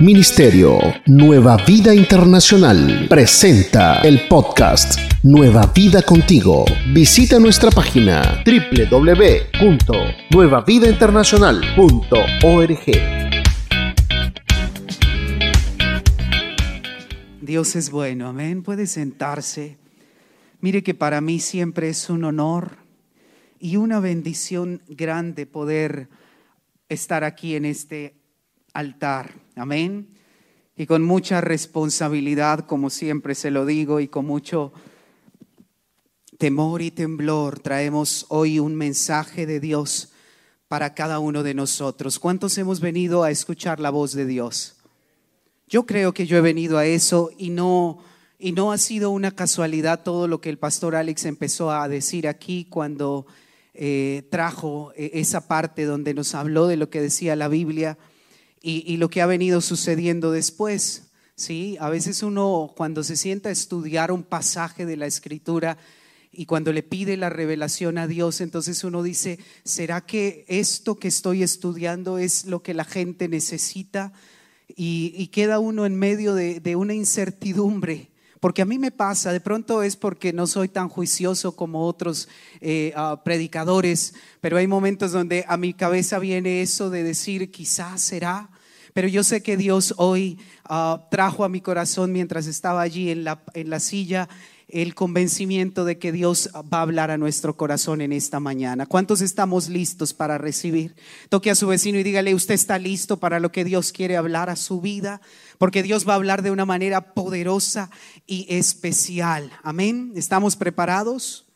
Ministerio Nueva Vida Internacional presenta el podcast Nueva Vida Contigo. Visita nuestra página www.nuevavidainternacional.org. Dios es bueno, amén. Puede sentarse. Mire que para mí siempre es un honor y una bendición grande poder estar aquí en este altar. Amén. Y con mucha responsabilidad, como siempre se lo digo, y con mucho temor y temblor, traemos hoy un mensaje de Dios para cada uno de nosotros. ¿Cuántos hemos venido a escuchar la voz de Dios? Yo creo que yo he venido a eso y no y no ha sido una casualidad todo lo que el pastor Alex empezó a decir aquí cuando eh, trajo eh, esa parte donde nos habló de lo que decía la Biblia y, lo que ha venido sucediendo después. ¿sí? A veces uno cuando se sienta a estudiar un pasaje de la escritura y cuando le pide la revelación a Dios, entonces uno dice, ¿será que esto que estoy estudiando es lo que la gente necesita? Y, queda uno en medio de, una incertidumbre. Porque a mí me pasa, de pronto es porque no soy tan juicioso como otros ah, predicadores, pero hay momentos donde a mi cabeza viene eso de decir, quizás será, pero yo sé que Dios hoy ah, trajo a mi corazón mientras estaba allí en la, en la silla el convencimiento de que Dios va a hablar a nuestro corazón en esta mañana. ¿Cuántos estamos listos para recibir? Toque a su vecino y dígale, usted está listo para lo que Dios quiere hablar a su vida, porque Dios va a hablar de una manera poderosa y especial. Amén. ¿Estamos preparados?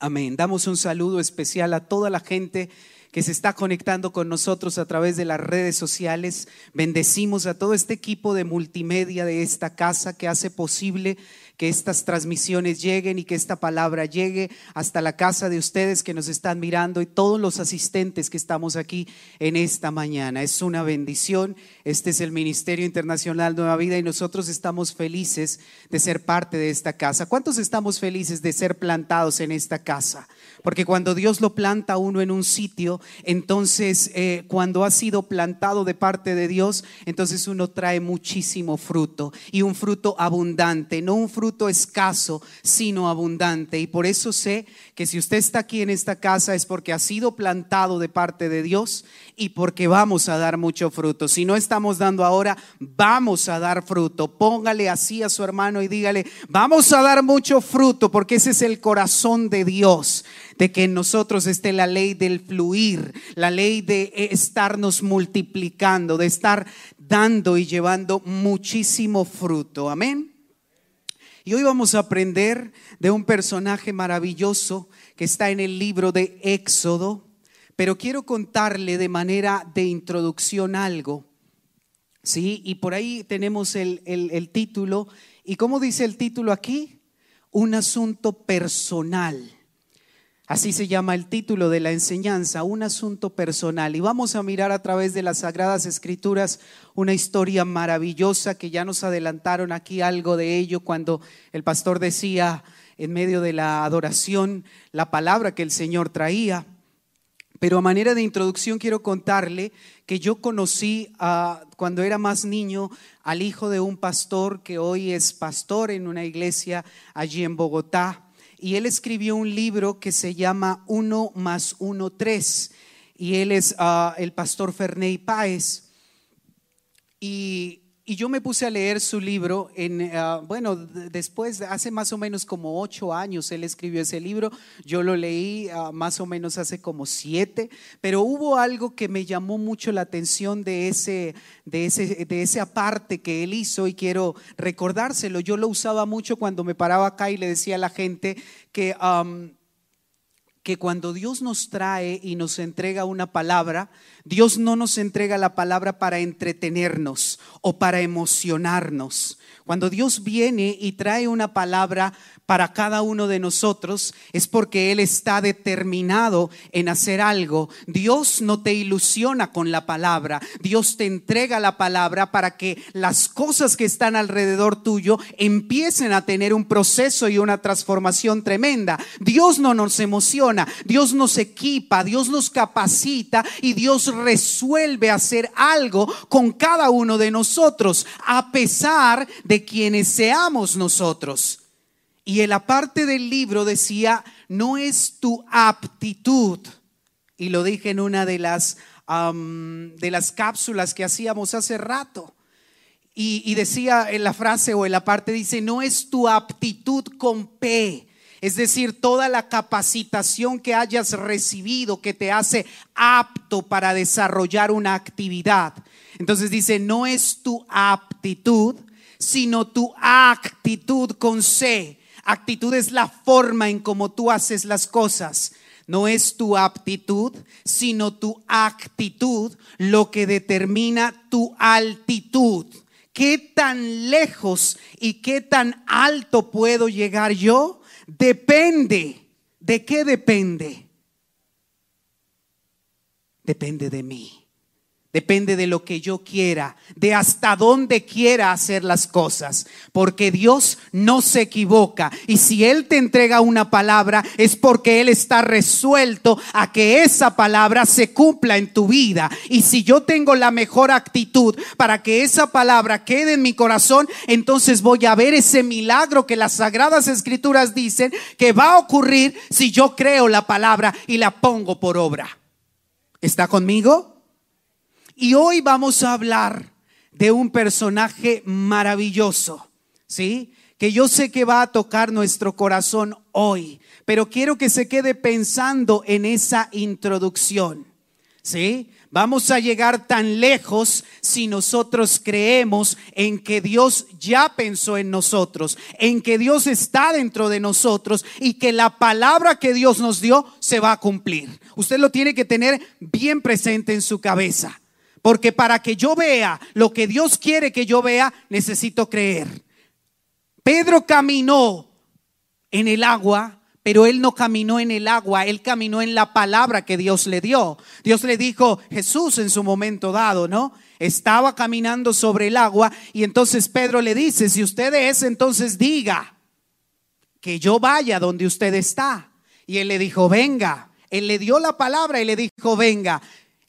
Amén. Damos un saludo especial a toda la gente que se está conectando con nosotros a través de las redes sociales. Bendecimos a todo este equipo de multimedia de esta casa que hace posible que estas transmisiones lleguen y que esta palabra llegue hasta la casa de ustedes que nos están mirando y todos los asistentes que estamos aquí en esta mañana. Es una bendición. Este es el Ministerio Internacional Nueva Vida y nosotros estamos felices de ser parte de esta casa. ¿Cuántos estamos felices de ser plantados en esta casa? Porque cuando Dios lo planta uno en un sitio, entonces eh, cuando ha sido plantado de parte de Dios, entonces uno trae muchísimo fruto y un fruto abundante, no un fruto escaso, sino abundante. Y por eso sé que si usted está aquí en esta casa es porque ha sido plantado de parte de Dios y porque vamos a dar mucho fruto. Si no estamos dando ahora, vamos a dar fruto. Póngale así a su hermano y dígale, vamos a dar mucho fruto porque ese es el corazón de Dios de que en nosotros esté la ley del fluir, la ley de estarnos multiplicando, de estar dando y llevando muchísimo fruto. Amén. Y hoy vamos a aprender de un personaje maravilloso que está en el libro de Éxodo, pero quiero contarle de manera de introducción algo. ¿Sí? Y por ahí tenemos el, el título. ¿Y cómo dice el título aquí? Un asunto personal. Así se llama el título de la enseñanza, un asunto personal. Y vamos a mirar a través de las Sagradas Escrituras una historia maravillosa que ya nos adelantaron aquí algo de ello cuando el pastor decía en medio de la adoración la palabra que el Señor traía. Pero a manera de introducción quiero contarle que yo conocí cuando era más niño al hijo de un pastor que hoy es pastor en una iglesia allí en Bogotá y él escribió un libro que se llama Uno más Uno, Tres. Y él es ah, el pastor Ferney Páez. Y, yo me puse a leer su libro en, ah, bueno, después, hace más o menos como ocho años él escribió ese libro. Yo lo leí ah, más o menos hace como siete, pero hubo algo que me llamó mucho la atención de ese, de ese, de parte que él hizo y quiero recordárselo. Yo lo usaba mucho cuando me paraba acá y le decía a la gente que, que cuando Dios nos trae y nos entrega una palabra, Dios no nos entrega la palabra para entretenernos o para emocionarnos. Cuando Dios viene y trae una palabra para cada uno de nosotros, es porque Él está determinado en hacer algo. Dios no te ilusiona con la palabra. Dios te entrega la palabra para que las cosas que están alrededor tuyo empiecen a tener un proceso y una transformación tremenda. Dios no nos emociona, Dios nos equipa, Dios nos capacita y Dios resuelve hacer algo con cada uno de nosotros, a pesar de quienes seamos nosotros. Y en la parte del libro decía, no es tu aptitud. Y lo dije en una de las, de las cápsulas que hacíamos hace rato. Y, y decía en la frase o en la parte, dice, no es tu aptitud con P. Es decir, toda la capacitación que hayas recibido que te hace apto para desarrollar una actividad. Entonces dice, no es tu aptitud, sino tu actitud con C. Actitud es la forma en cómo tú haces las cosas. No es tu aptitud, sino tu actitud lo que determina tu altitud. ¿Qué tan lejos y qué tan alto puedo llegar yo? Depende. ¿De qué depende? Depende de mí. Depende de lo que yo quiera, de hasta dónde quiera hacer las cosas, porque Dios no se equivoca. Y si Él te entrega una palabra, es porque Él está resuelto a que esa palabra se cumpla en tu vida. Y si yo tengo la mejor actitud para que esa palabra quede en mi corazón, entonces voy a ver ese milagro que las sagradas escrituras dicen que va a ocurrir si yo creo la palabra y la pongo por obra. ¿Está conmigo? Y hoy vamos a hablar de un personaje maravilloso, ¿sí? Que yo sé que va a tocar nuestro corazón hoy, pero quiero que se quede pensando en esa introducción, ¿sí? Vamos a llegar tan lejos si nosotros creemos en que Dios ya pensó en nosotros, en que Dios está dentro de nosotros y que la palabra que Dios nos dio se va a cumplir. Usted lo tiene que tener bien presente en su cabeza. Porque para que yo vea lo que Dios quiere que yo vea, necesito creer. Pedro caminó en el agua, pero él no caminó en el agua, él caminó en la palabra que Dios le dio. Dios le dijo, Jesús en su momento dado, ¿no? Estaba caminando sobre el agua y entonces Pedro le dice, si usted es, entonces diga que yo vaya donde usted está. Y él le dijo, venga. Él le dio la palabra y le dijo, venga.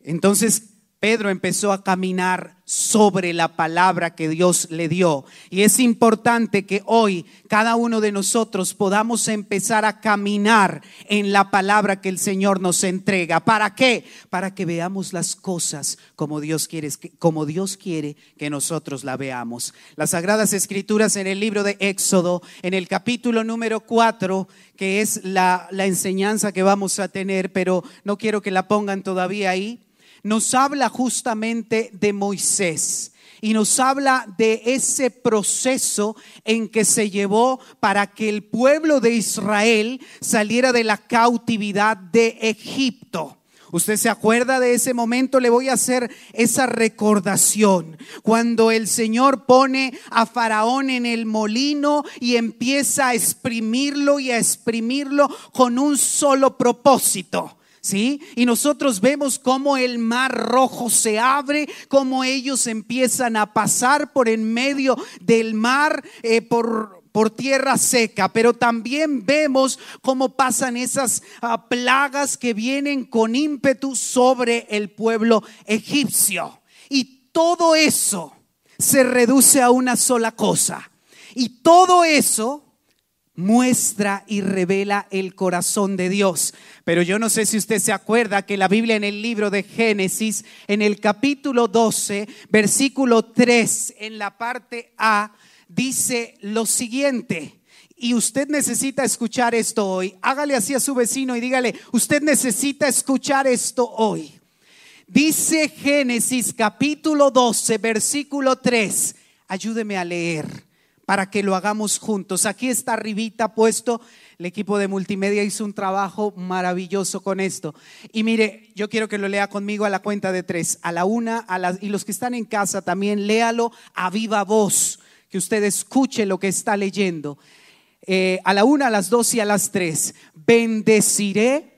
Entonces Pedro empezó a caminar sobre la palabra que Dios le dio. Y es importante que hoy cada uno de nosotros podamos empezar a caminar en la palabra que el Señor nos entrega. ¿Para qué? Para que veamos las cosas como Dios quiere, como Dios quiere que nosotros la veamos. Las Sagradas Escrituras en el libro de Éxodo, en el capítulo número 4, que es la, la enseñanza que vamos a tener, pero no quiero que la pongan todavía ahí nos habla justamente de Moisés y nos habla de ese proceso en que se llevó para que el pueblo de Israel saliera de la cautividad de Egipto. Usted se acuerda de ese momento, le voy a hacer esa recordación. Cuando el Señor pone a Faraón en el molino y empieza a exprimirlo y a exprimirlo con un solo propósito ¿Sí? Y nosotros vemos cómo el mar rojo se abre, cómo ellos empiezan a pasar por en medio del mar eh, por, por tierra seca, pero también vemos cómo pasan esas ah, plagas que vienen con ímpetu sobre el pueblo egipcio. Y todo eso se reduce a una sola cosa. Y todo eso muestra y revela el corazón de Dios. Pero yo no sé si usted se acuerda que la Biblia en el libro de Génesis, en el capítulo 12, versículo 3, en la parte A, dice lo siguiente. Y usted necesita escuchar esto hoy. Hágale así a su vecino y dígale, usted necesita escuchar esto hoy. Dice Génesis capítulo 12, versículo 3. Ayúdeme a leer para que lo hagamos juntos. Aquí está arribita puesto, el equipo de multimedia hizo un trabajo maravilloso con esto. Y mire, yo quiero que lo lea conmigo a la cuenta de tres, a la una, a las, y los que están en casa también, léalo a viva voz. que usted escuche lo que está leyendo. Eh, a la una, a las dos y a las tres. Bendeciré.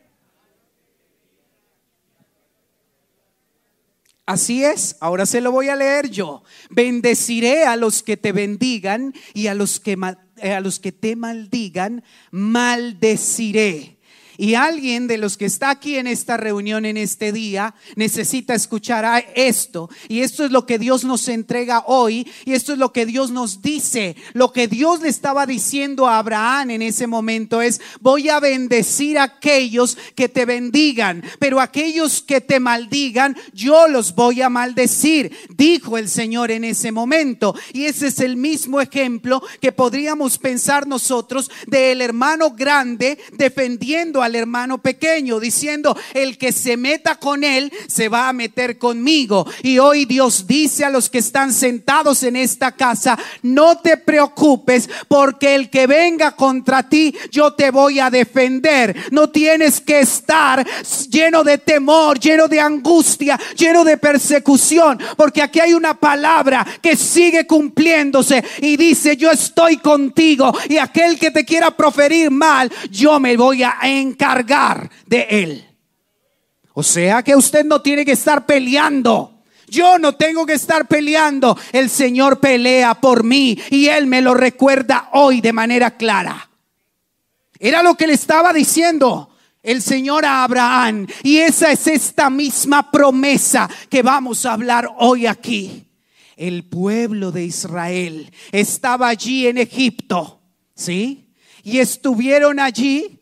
Así es, ahora se lo voy a leer yo. Bendeciré a los que te bendigan y a los que, eh, a los que te maldigan, maldeciré. Y alguien de los que está aquí en esta reunión en este día necesita escuchar esto. Y esto es lo que Dios nos entrega hoy. Y esto es lo que Dios nos dice. Lo que Dios le estaba diciendo a Abraham en ese momento es, voy a bendecir a aquellos que te bendigan. Pero aquellos que te maldigan, yo los voy a maldecir. Dijo el Señor en ese momento. Y ese es el mismo ejemplo que podríamos pensar nosotros del hermano grande defendiendo al hermano pequeño, diciendo, el que se meta con él se va a meter conmigo. Y hoy Dios dice a los que están sentados en esta casa, no te preocupes porque el que venga contra ti, yo te voy a defender. No tienes que estar lleno de temor, lleno de angustia, lleno de persecución, porque aquí hay una palabra que sigue cumpliéndose y dice, yo estoy contigo y aquel que te quiera proferir mal, yo me voy a encargar de él. O sea que usted no tiene que estar peleando. Yo no tengo que estar peleando. El Señor pelea por mí y Él me lo recuerda hoy de manera clara. Era lo que le estaba diciendo el Señor a Abraham. Y esa es esta misma promesa que vamos a hablar hoy aquí. El pueblo de Israel estaba allí en Egipto, ¿sí? Y estuvieron allí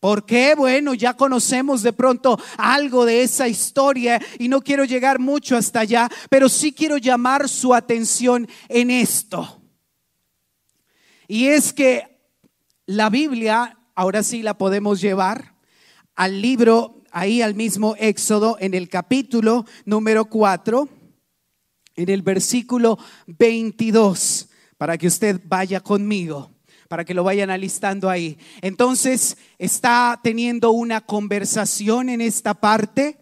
¿Por qué? Bueno, ya conocemos de pronto algo de esa historia y no quiero llegar mucho hasta allá, pero sí quiero llamar su atención en esto. Y es que la Biblia, ahora sí la podemos llevar al libro, ahí al mismo Éxodo, en el capítulo número 4, en el versículo 22, para que usted vaya conmigo para que lo vayan alistando ahí. Entonces, está teniendo una conversación en esta parte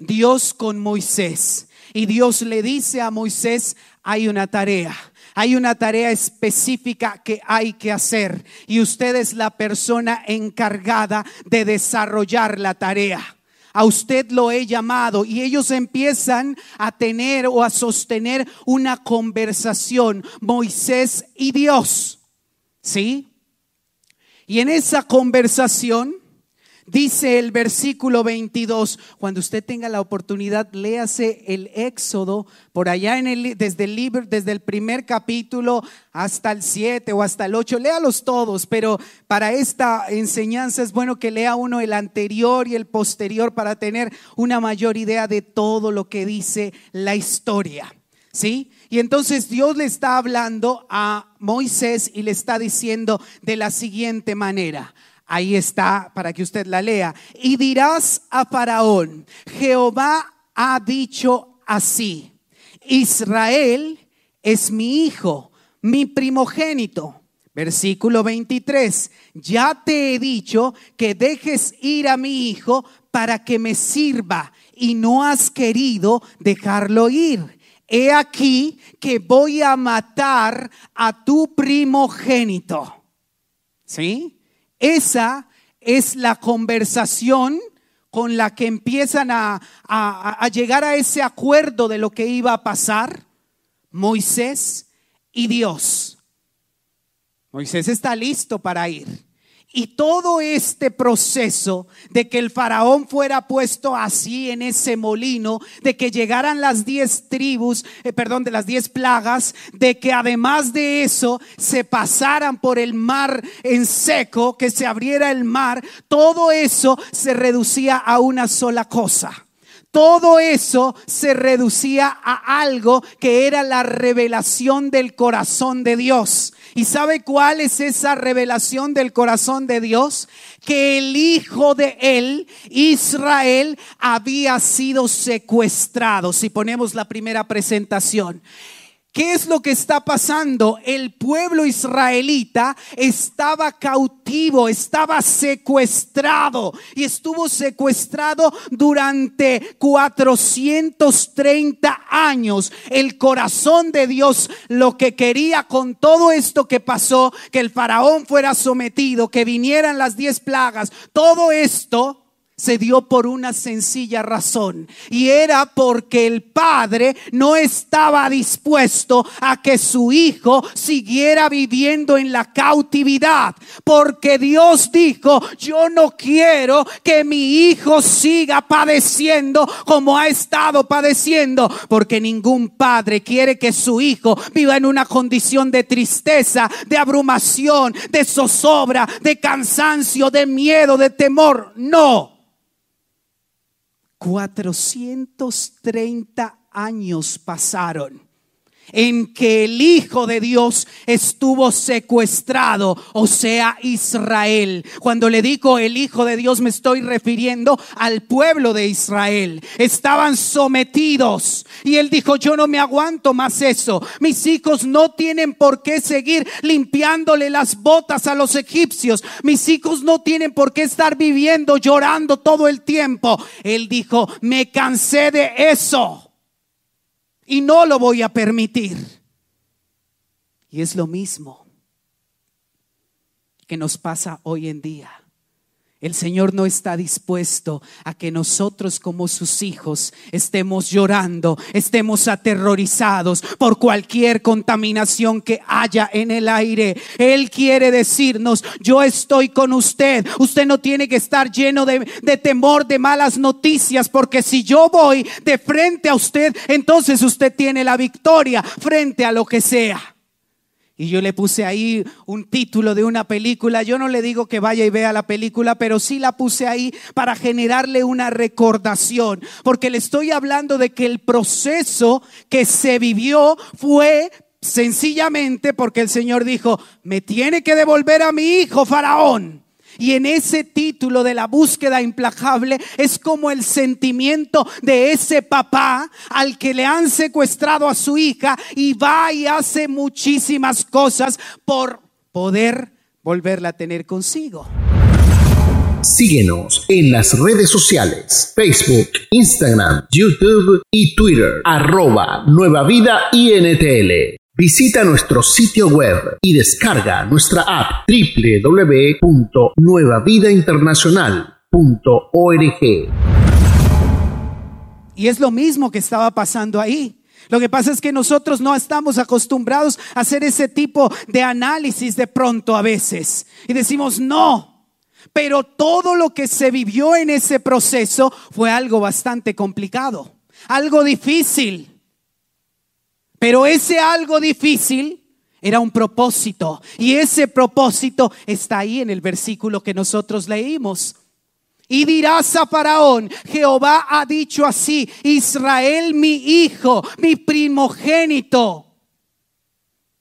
Dios con Moisés. Y Dios le dice a Moisés, hay una tarea. Hay una tarea específica que hay que hacer y usted es la persona encargada de desarrollar la tarea a usted lo he llamado. Y ellos empiezan a tener o a sostener una conversación, Moisés y Dios. ¿Sí? Y en esa conversación Dice el versículo 22, cuando usted tenga la oportunidad, léase el Éxodo por allá en el, desde el libro, desde el primer capítulo hasta el 7 o hasta el 8, léalos todos, pero para esta enseñanza es bueno que lea uno el anterior y el posterior para tener una mayor idea de todo lo que dice la historia. ¿Sí? Y entonces Dios le está hablando a Moisés y le está diciendo de la siguiente manera. Ahí está para que usted la lea. Y dirás a Faraón, Jehová ha dicho así, Israel es mi hijo, mi primogénito. Versículo 23, ya te he dicho que dejes ir a mi hijo para que me sirva y no has querido dejarlo ir. He aquí que voy a matar a tu primogénito. ¿Sí? Esa es la conversación con la que empiezan a, llegar a ese acuerdo de lo que iba a pasar Moisés y Dios. Moisés está listo para ir. Y todo este proceso de que el faraón fuera puesto así en ese molino, de que llegaran las diez tribus, eh, perdón, de las diez plagas, de que además de eso se pasaran por el mar en seco, que se abriera el mar, todo eso se reducía a una sola cosa. Todo eso se reducía a algo que era la revelación del corazón de Dios. ¿Y sabe cuál es esa revelación del corazón de Dios? Que el hijo de él, Israel, había sido secuestrado. Si ponemos la primera presentación. ¿Qué es lo que está pasando? El pueblo israelita estaba cautivo, estaba secuestrado y estuvo secuestrado durante 430 años. El corazón de Dios lo que quería con todo esto que pasó, que el faraón fuera sometido, que vinieran las diez plagas, todo esto se dio por una sencilla razón y era porque el padre no estaba dispuesto a que su hijo siguiera viviendo en la cautividad porque Dios dijo yo no quiero que mi hijo siga padeciendo como ha estado padeciendo porque ningún padre quiere que su hijo viva en una condición de tristeza de abrumación de zozobra de cansancio de miedo de temor no 430 años pasaron en que el Hijo de Dios estuvo secuestrado, o sea, Israel. Cuando le digo el Hijo de Dios me estoy refiriendo al pueblo de Israel. Estaban sometidos y él dijo, yo no me aguanto más eso. Mis hijos no tienen por qué seguir limpiándole las botas a los egipcios. Mis hijos no tienen por qué estar viviendo llorando todo el tiempo. Él dijo, me cansé de eso y no lo voy a permitir. Y es lo mismo que nos pasa hoy en día. El Señor no está dispuesto a que nosotros como sus hijos estemos llorando, estemos aterrorizados por cualquier contaminación que haya en el aire. Él quiere decirnos, yo estoy con usted. Usted no tiene que estar lleno de, temor, de malas noticias, porque si yo voy de frente a usted, entonces usted tiene la victoria frente a lo que sea. Y yo le puse ahí un título de una película. Yo no le digo que vaya y vea la película, pero sí la puse ahí para generarle una recordación. Porque le estoy hablando de que el proceso que se vivió fue sencillamente porque el Señor dijo, me tiene que devolver a mi hijo, faraón. Y en ese título de la búsqueda implacable es como el sentimiento de ese papá al que le han secuestrado a su hija y va y hace muchísimas cosas por poder volverla a tener consigo. Síguenos en las redes sociales, Facebook, Instagram, YouTube y Twitter, arroba Nueva Vida INTL. Visita nuestro sitio web y descarga nuestra app www.nuevavidainternacional.org. Y es lo mismo que estaba pasando ahí. Lo que pasa es que nosotros no estamos acostumbrados a hacer ese tipo de análisis de pronto a veces. Y decimos, no, pero todo lo que se vivió en ese proceso fue algo bastante complicado, algo difícil. Pero ese algo difícil era un propósito. Y ese propósito está ahí en el versículo que nosotros leímos. Y dirás a Faraón, Jehová ha dicho así, Israel mi hijo, mi primogénito.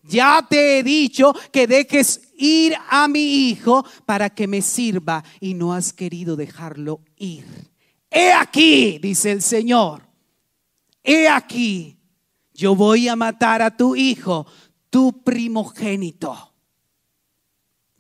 Ya te he dicho que dejes ir a mi hijo para que me sirva y no has querido dejarlo ir. He aquí, dice el Señor, he aquí yo voy a matar a tu hijo, tu primogénito.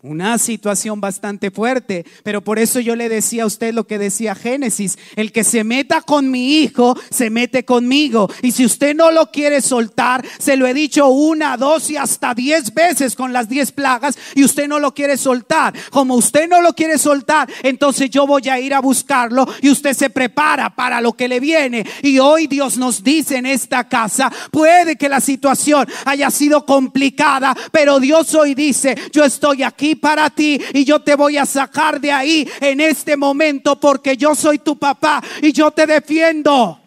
Una situación bastante fuerte, pero por eso yo le decía a usted lo que decía Génesis, el que se meta con mi hijo, se mete conmigo. Y si usted no lo quiere soltar, se lo he dicho una, dos y hasta diez veces con las diez plagas, y usted no lo quiere soltar. Como usted no lo quiere soltar, entonces yo voy a ir a buscarlo y usted se prepara para lo que le viene. Y hoy Dios nos dice en esta casa, puede que la situación haya sido complicada, pero Dios hoy dice, yo estoy aquí para ti y yo te voy a sacar de ahí en este momento porque yo soy tu papá y yo te defiendo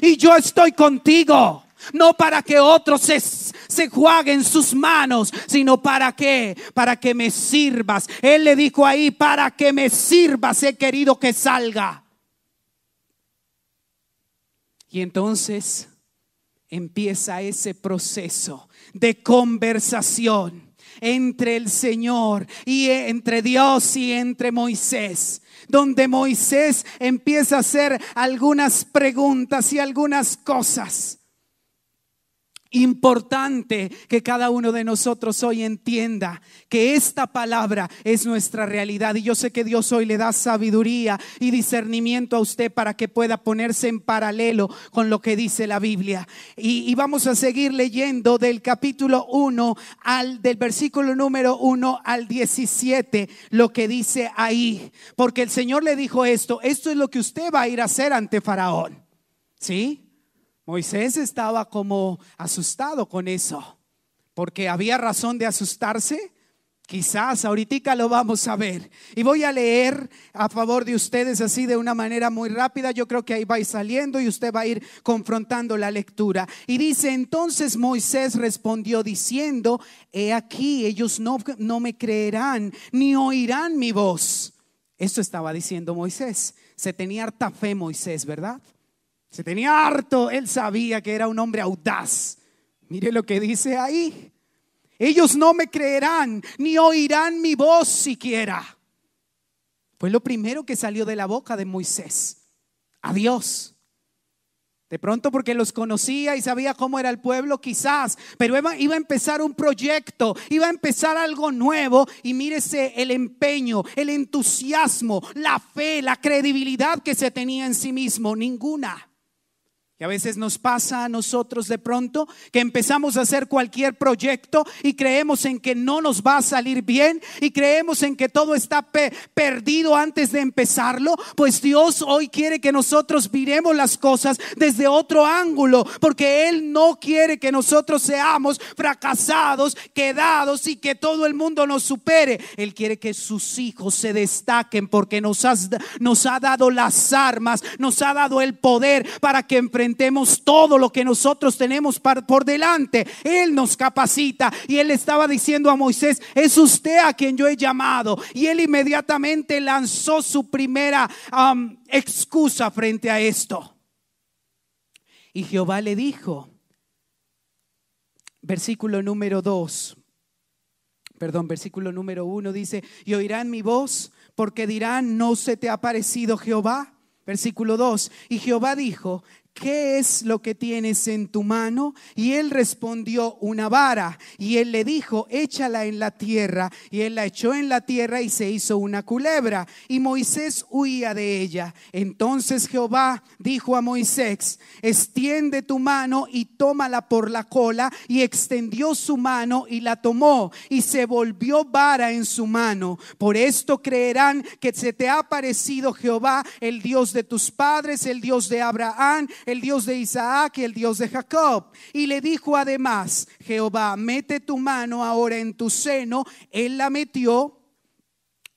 y yo estoy contigo. No para que otros se, se jueguen sus manos, sino para que, para que me sirvas. Él le dijo ahí, para que me sirvas he querido que salga. Y entonces empieza ese proceso de conversación entre el Señor y entre Dios y entre Moisés donde Moisés empieza a hacer algunas preguntas y algunas cosas. Importante que cada uno de nosotros hoy entienda que esta palabra es nuestra realidad. Y yo sé que Dios hoy le da sabiduría y discernimiento a usted para que pueda ponerse en paralelo con lo que dice la Biblia. Y, vamos a seguir leyendo del capítulo 1 al del versículo número 1 al 17 lo que dice ahí. Porque el Señor le dijo esto, esto es lo que usted va a ir a hacer ante Faraón. ¿Sí? Moisés estaba como asustado con eso, porque había razón de asustarse. Quizás ahorita lo vamos a ver. Y voy a leer a favor de ustedes así de una manera muy rápida. Yo creo que ahí va a ir saliendo y usted va a ir confrontando la lectura. Y dice, entonces Moisés respondió diciendo, he aquí, ellos no, no me creerán ni oirán mi voz. Esto estaba diciendo Moisés. Se tenía harta fe Moisés, ¿verdad? Se tenía harto, él sabía que era un hombre audaz. Mire lo que dice ahí. Ellos no me creerán ni oirán mi voz siquiera. Fue lo primero que salió de la boca de Moisés. Adiós. De pronto porque los conocía y sabía cómo era el pueblo, quizás, pero iba, a empezar un proyecto, iba a empezar algo nuevo y mírese el empeño, el entusiasmo, la fe, la credibilidad que se tenía en sí mismo, ninguna. Y a veces nos pasa a nosotros de pronto que empezamos a hacer cualquier proyecto y creemos en que no nos va a salir bien y creemos en que todo está perdido antes de empezarlo. Pues Dios hoy quiere que nosotros miremos las cosas desde otro ángulo, porque Él no quiere que nosotros seamos fracasados, quedados y que todo el mundo nos supere. Él quiere que sus hijos se destaquen porque nos, nos ha dado las armas, nos ha dado el poder para que enfrentemos todo lo que nosotros tenemos por delante. Él nos capacita y él estaba diciendo a Moisés, es usted a quien yo he llamado. Y él inmediatamente lanzó su primera excusa frente a esto. Y Jehová le dijo, versículo número 2, perdón, versículo número 1 dice, y oirán mi voz porque dirán, no se te ha parecido Jehová. Versículo 2, y Jehová dijo, ¿qué es lo que tienes en tu mano? Y él respondió, una vara. Y él le dijo, échala en la tierra. Y él la echó en la tierra y se hizo una culebra. Y Moisés huía de ella. Entonces Jehová dijo a Moisés, extiende tu mano y tómala por la cola. Y extendió su mano y la tomó. Y se volvió vara en su mano. Por esto creerán que se te ha parecido Jehová, el Dios de tus padres, el Dios de Abraham el Dios de Isaac y el Dios de Jacob. Y le dijo además, Jehová, mete tu mano ahora en tu seno. Él la metió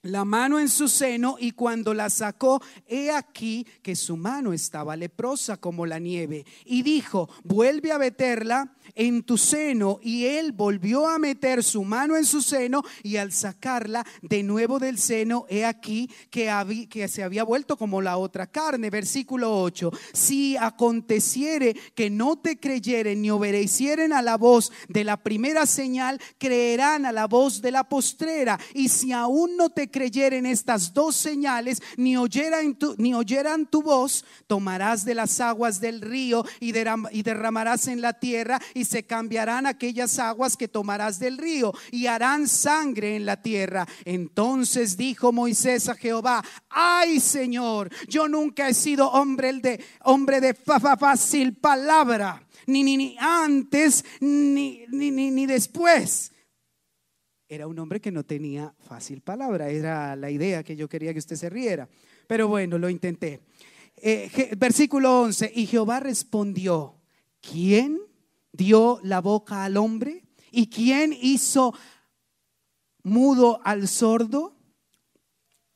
la mano en su seno y cuando la sacó, he aquí que su mano estaba leprosa como la nieve. Y dijo, vuelve a meterla en tu seno. Y él volvió a meter su mano en su seno y al sacarla de nuevo del seno, he aquí que, que se había vuelto como la otra carne. Versículo 8. Si aconteciere que no te creyeren ni obedecieren a la voz de la primera señal, creerán a la voz de la postrera. Y si aún no te creyeren estas dos señales, ni oyeran tu, ni oyeran tu voz, tomarás de las aguas del río y derramarás en la tierra y se cambiarán aquellas aguas que tomarás del río y harán sangre en la tierra. Entonces dijo Moisés a Jehová, ay Señor, yo nunca he sido hombre de hombre de fácil palabra, ni, ni, ni antes ni, ni, ni, ni después era un hombre que no tenía fácil palabra, era la idea que yo quería que usted se riera. Pero bueno, lo intenté. Eh, versículo 11, y Jehová respondió, ¿quién dio la boca al hombre? ¿Y quién hizo mudo al sordo?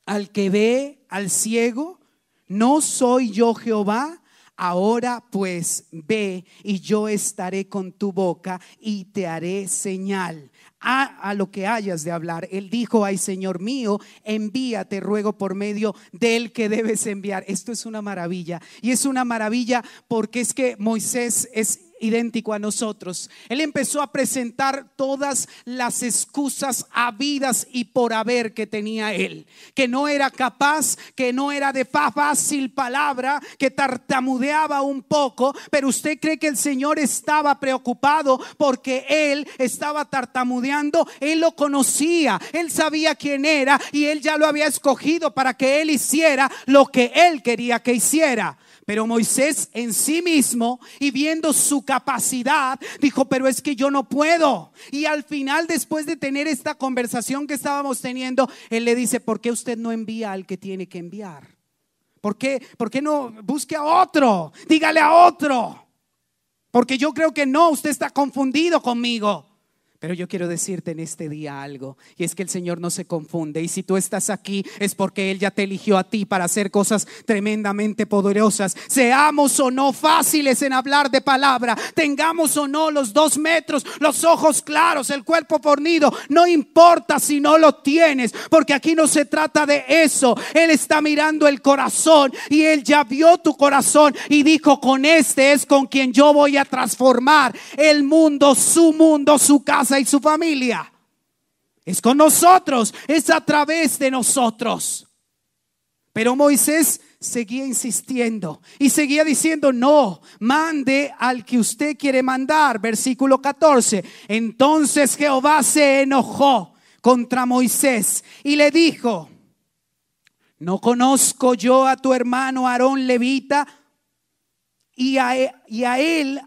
¿Al que ve, al ciego? ¿No soy yo Jehová? Ahora pues ve y yo estaré con tu boca y te haré señal a, lo que hayas de hablar. Él dijo, ay Señor mío, envíate, ruego por medio del que debes enviar. Esto es una maravilla. Y es una maravilla porque es que Moisés es idéntico a nosotros. Él empezó a presentar todas las excusas habidas y por haber que tenía él, que no era capaz, que no era de fácil palabra, que tartamudeaba un poco, pero usted cree que el Señor estaba preocupado porque él estaba tartamudeando, él lo conocía, él sabía quién era y él ya lo había escogido para que él hiciera lo que él quería que hiciera. Pero Moisés en sí mismo y viendo su capacidad, dijo, pero es que yo no puedo. Y al final, después de tener esta conversación que estábamos teniendo, él le dice, ¿por qué usted no envía al que tiene que enviar? ¿Por qué, ¿Por qué no busque a otro? Dígale a otro. Porque yo creo que no, usted está confundido conmigo. Pero yo quiero decirte en este día algo, y es que el Señor no se confunde. Y si tú estás aquí es porque Él ya te eligió a ti para hacer cosas tremendamente poderosas. Seamos o no fáciles en hablar de palabra, tengamos o no los dos metros, los ojos claros, el cuerpo fornido, no importa si no lo tienes, porque aquí no se trata de eso. Él está mirando el corazón y Él ya vio tu corazón y dijo, con este es con quien yo voy a transformar el mundo, su mundo, su casa y su familia. Es con nosotros, es a través de nosotros. Pero Moisés seguía insistiendo y seguía diciendo, no, mande al que usted quiere mandar. Versículo 14. Entonces Jehová se enojó contra Moisés y le dijo, no conozco yo a tu hermano Aarón levita y a, e, y a él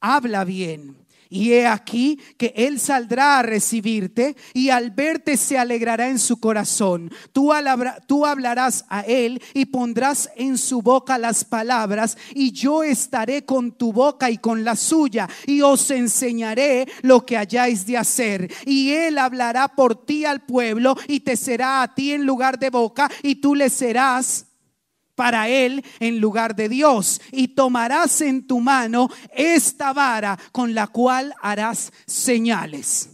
habla bien. Y he aquí que Él saldrá a recibirte y al verte se alegrará en su corazón. Tú, hablarás a Él y pondrás en su boca las palabras y yo estaré con tu boca y con la suya y os enseñaré lo que hayáis de hacer. Y Él hablará por ti al pueblo y te será a ti en lugar de boca y tú le serás para él en lugar de Dios. Y tomarás en tu mano esta vara con la cual harás señales.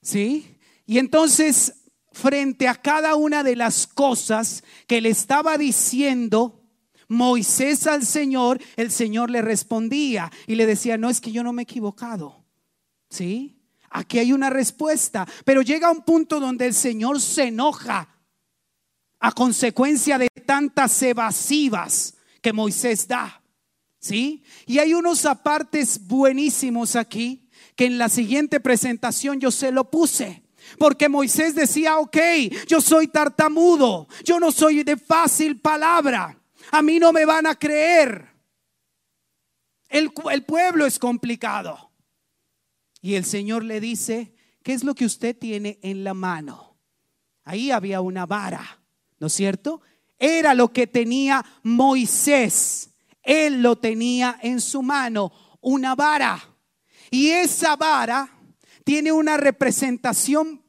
¿Sí? Y entonces, frente a cada una de las cosas que le estaba diciendo Moisés al Señor, el Señor le respondía y le decía, no es que yo no me he equivocado. ¿Sí? Aquí hay una respuesta, pero llega un punto donde el Señor se enoja a consecuencia de tantas evasivas que Moisés da. ¿Sí? Y hay unos apartes buenísimos aquí que en la siguiente presentación yo se lo puse. Porque Moisés decía, ok, yo soy tartamudo, yo no soy de fácil palabra, a mí no me van a creer. El, el pueblo es complicado. Y el Señor le dice, ¿qué es lo que usted tiene en la mano? Ahí había una vara. ¿No es cierto? Era lo que tenía Moisés. Él lo tenía en su mano, una vara. Y esa vara tiene una representación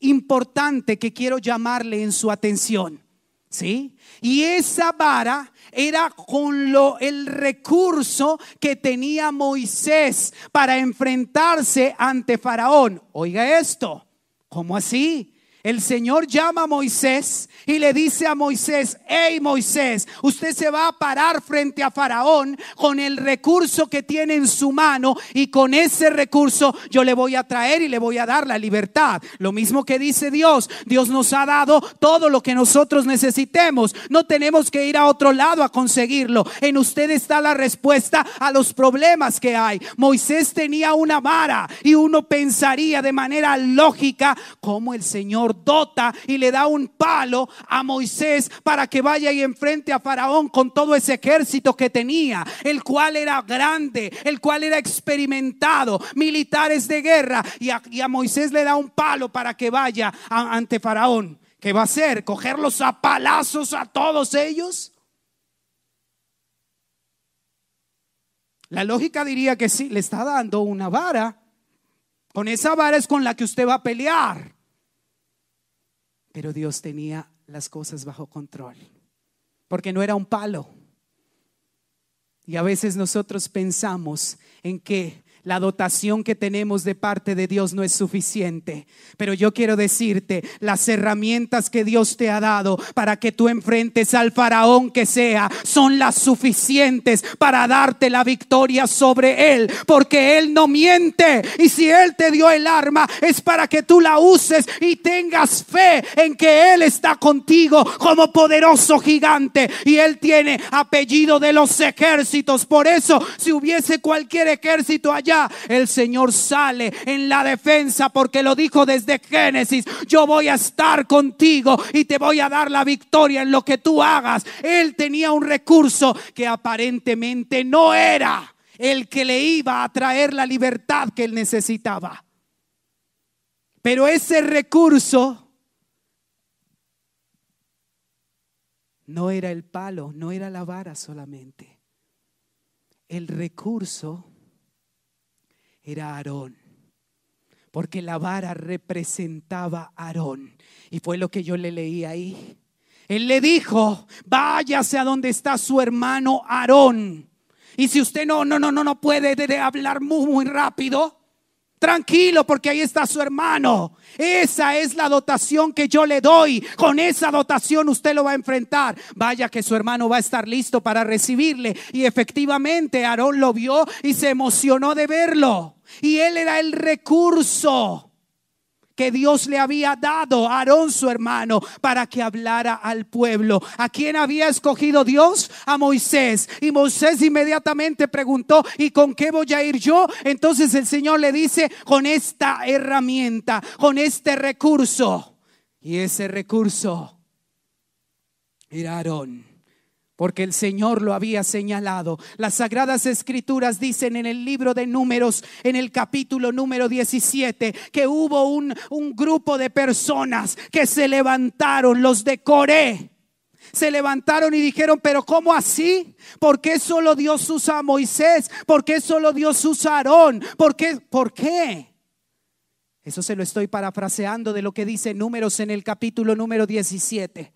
importante que quiero llamarle en su atención. ¿Sí? Y esa vara era con lo el recurso que tenía Moisés para enfrentarse ante Faraón. Oiga esto, ¿cómo así? El Señor llama a Moisés y le dice a Moisés, hey Moisés, usted se va a parar frente a Faraón con el recurso que tiene en su mano y con ese recurso yo le voy a traer y le voy a dar la libertad. Lo mismo que dice Dios, Dios nos ha dado todo lo que nosotros necesitemos. No tenemos que ir a otro lado a conseguirlo. En usted está la respuesta a los problemas que hay. Moisés tenía una vara y uno pensaría de manera lógica cómo el Señor dota y le da un palo a Moisés para que vaya y enfrente a Faraón con todo ese ejército que tenía, el cual era grande, el cual era experimentado, militares de guerra, y a, Moisés le da un palo para que vaya ante Faraón. ¿Qué va a hacer? ¿Cogerlos a palazos a todos ellos? La lógica diría que sí, le está dando una vara. Con esa vara es con la que usted va a pelear. Pero Dios tenía las cosas bajo control, porque no era un palo. Y a veces nosotros pensamos en que La dotación que tenemos de parte de Dios no es suficiente. Pero yo quiero decirte, las herramientas que Dios te ha dado para que tú enfrentes al faraón que sea, son las suficientes para darte la victoria sobre él. Porque él no miente. Y si él te dio el arma, es para que tú la uses y tengas fe en que él está contigo como poderoso gigante. Y él tiene apellido de los ejércitos. Por eso, si hubiese cualquier ejército allá, el Señor sale en la defensa porque lo dijo desde Génesis. Yo voy a estar contigo y te voy a dar la victoria en lo que tú hagas. Él tenía un recurso que aparentemente no era el que le iba a traer la libertad que él necesitaba. Pero ese recurso no era el palo, no era la vara solamente. El recurso era Aarón. Porque la vara representaba Aarón. Y fue lo que yo le leí ahí. Él le dijo, váyase a donde está su hermano Aarón. Y si usted no, no, no, no, no puede hablar muy, muy rápido, Tranquilo porque ahí está su hermano. Esa es la dotación que yo le doy. Con esa dotación usted lo va a enfrentar. Vaya que su hermano va a estar listo para recibirle. Y efectivamente Aarón lo vio y se emocionó de verlo. Y él era el recurso que Dios le había dado a Aarón su hermano para que hablara al pueblo. ¿A quién había escogido Dios? A Moisés. Y Moisés inmediatamente preguntó, ¿y con qué voy a ir yo? Entonces el Señor le dice, con esta herramienta, con este recurso. Y ese recurso era Aarón porque el Señor lo había señalado. Las sagradas escrituras dicen en el libro de números, en el capítulo número 17, que hubo un, un grupo de personas que se levantaron, los de Coré. Se levantaron y dijeron, pero ¿cómo así? ¿Por qué solo Dios usa a Moisés? ¿Por qué solo Dios usa a Aarón? ¿Por qué? ¿Por qué? Eso se lo estoy parafraseando de lo que dice números en el capítulo número 17.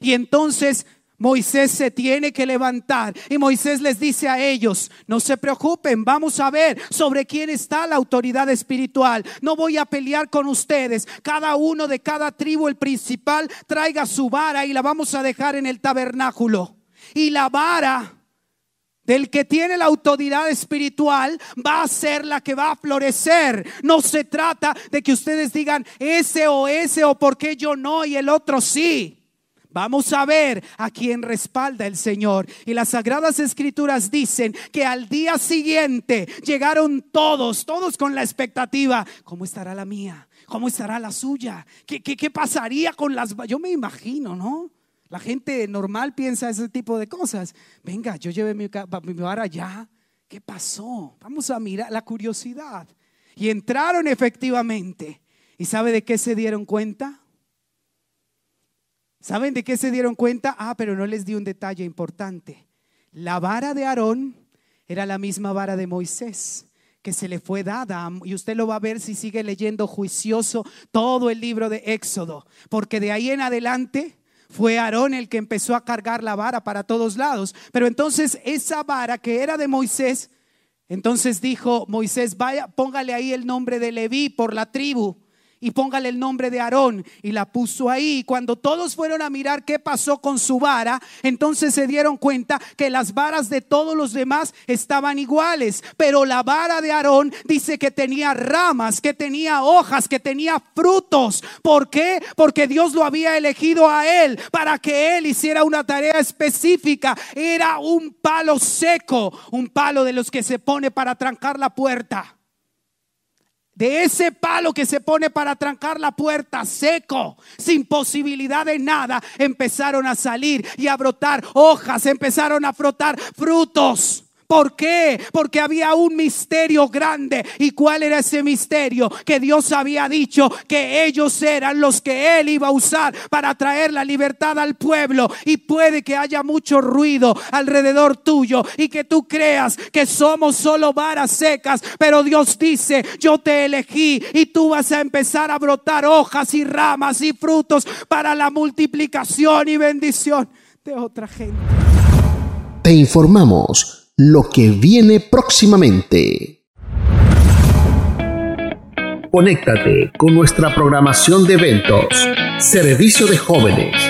Y entonces Moisés se tiene que levantar y Moisés les dice a ellos, no se preocupen, vamos a ver sobre quién está la autoridad espiritual. No voy a pelear con ustedes. Cada uno de cada tribu, el principal, traiga su vara y la vamos a dejar en el tabernáculo. Y la vara del que tiene la autoridad espiritual va a ser la que va a florecer. No se trata de que ustedes digan ese o ese o por qué yo no y el otro sí. Vamos a ver a quién respalda el Señor. Y las sagradas escrituras dicen que al día siguiente llegaron todos, todos con la expectativa, ¿cómo estará la mía? ¿Cómo estará la suya? ¿Qué, qué, pasaría con las... Yo me imagino, ¿no? La gente normal piensa ese tipo de cosas. Venga, yo llevé mi, mi vara allá. ¿Qué pasó? Vamos a mirar la curiosidad. Y entraron efectivamente. ¿Y sabe de qué se dieron cuenta? ¿Saben de qué se dieron cuenta? Ah, pero no les di un detalle importante. La vara de Aarón era la misma vara de Moisés que se le fue dada. Y usted lo va a ver si sigue leyendo juicioso todo el libro de Éxodo. Porque de ahí en adelante fue Aarón el que empezó a cargar la vara para todos lados. Pero entonces esa vara que era de Moisés, entonces dijo Moisés, vaya, póngale ahí el nombre de Leví por la tribu y póngale el nombre de Aarón. Y la puso ahí. Cuando todos fueron a mirar qué pasó con su vara, entonces se dieron cuenta que las varas de todos los demás estaban iguales. Pero la vara de Aarón dice que tenía ramas, que tenía hojas, que tenía frutos. ¿Por qué? Porque Dios lo había elegido a él para que él hiciera una tarea específica. Era un palo seco, un palo de los que se pone para trancar la puerta de ese palo que se pone para trancar la puerta seco, sin posibilidad de nada, empezaron a salir y a brotar hojas, empezaron a frotar frutos. ¿Por qué? Porque había un misterio grande. ¿Y cuál era ese misterio? Que Dios había dicho que ellos eran los que Él iba a usar para traer la libertad al pueblo. Y puede que haya mucho ruido alrededor tuyo y que tú creas que somos solo varas secas. Pero Dios dice, yo te elegí y tú vas a empezar a brotar hojas y ramas y frutos para la multiplicación y bendición de otra gente. Te informamos lo que viene próximamente. Conéctate con nuestra programación de eventos, servicio de jóvenes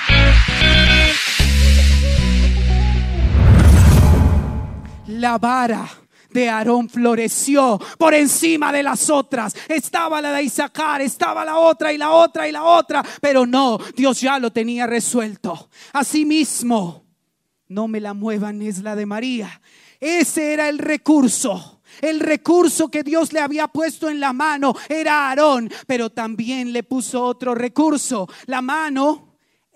La vara de Aarón floreció por encima de las otras. Estaba la de Isaacar, estaba la otra y la otra y la otra, pero no, Dios ya lo tenía resuelto. Asimismo, no me la muevan es la de María. Ese era el recurso. El recurso que Dios le había puesto en la mano era Aarón, pero también le puso otro recurso. La mano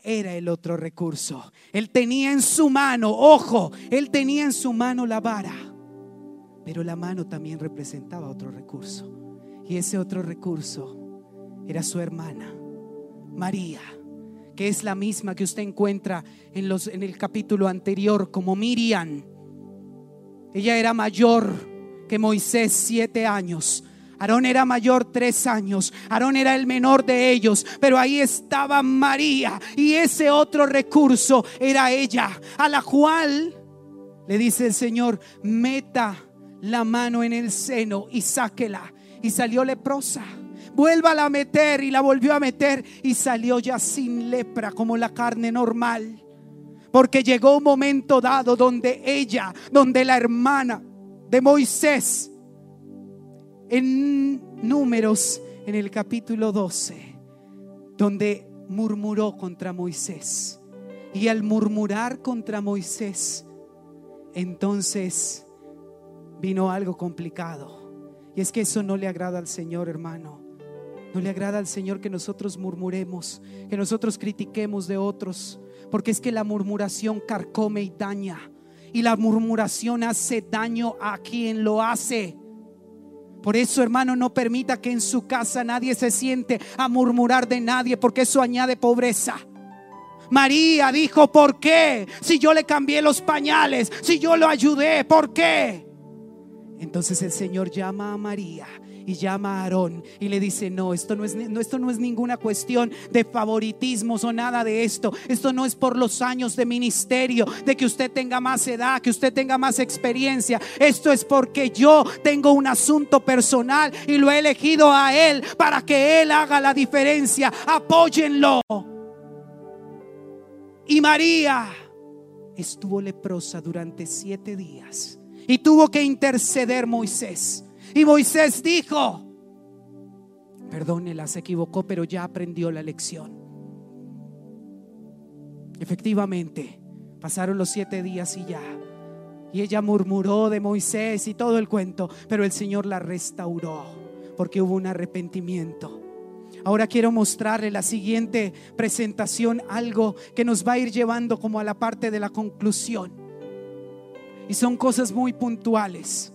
era el otro recurso. Él tenía en su mano, ojo, él tenía en su mano la vara, pero la mano también representaba otro recurso. Y ese otro recurso era su hermana, María, que es la misma que usted encuentra en, los, en el capítulo anterior como Miriam. Ella era mayor que Moisés siete años. Aarón era mayor tres años. Aarón era el menor de ellos. Pero ahí estaba María. Y ese otro recurso era ella. A la cual le dice el Señor, meta la mano en el seno y sáquela. Y salió leprosa. Vuélvala a meter y la volvió a meter y salió ya sin lepra como la carne normal. Porque llegó un momento dado donde ella, donde la hermana de Moisés, en números en el capítulo 12, donde murmuró contra Moisés. Y al murmurar contra Moisés, entonces vino algo complicado. Y es que eso no le agrada al Señor, hermano. No le agrada al Señor que nosotros murmuremos, que nosotros critiquemos de otros, porque es que la murmuración carcome y daña. Y la murmuración hace daño a quien lo hace. Por eso, hermano, no permita que en su casa nadie se siente a murmurar de nadie, porque eso añade pobreza. María dijo, ¿por qué? Si yo le cambié los pañales, si yo lo ayudé, ¿por qué? Entonces el Señor llama a María y llama a Aarón y le dice, no, esto no, es, no, esto no es ninguna cuestión de favoritismos o nada de esto. Esto no es por los años de ministerio, de que usted tenga más edad, que usted tenga más experiencia. Esto es porque yo tengo un asunto personal y lo he elegido a Él para que Él haga la diferencia. Apóyenlo. Y María estuvo leprosa durante siete días y tuvo que interceder Moisés. Y Moisés dijo, perdónela, se equivocó, pero ya aprendió la lección. Efectivamente, pasaron los siete días y ya. Y ella murmuró de Moisés y todo el cuento, pero el Señor la restauró porque hubo un arrepentimiento. Ahora quiero mostrarle la siguiente presentación, algo que nos va a ir llevando como a la parte de la conclusión. Y son cosas muy puntuales.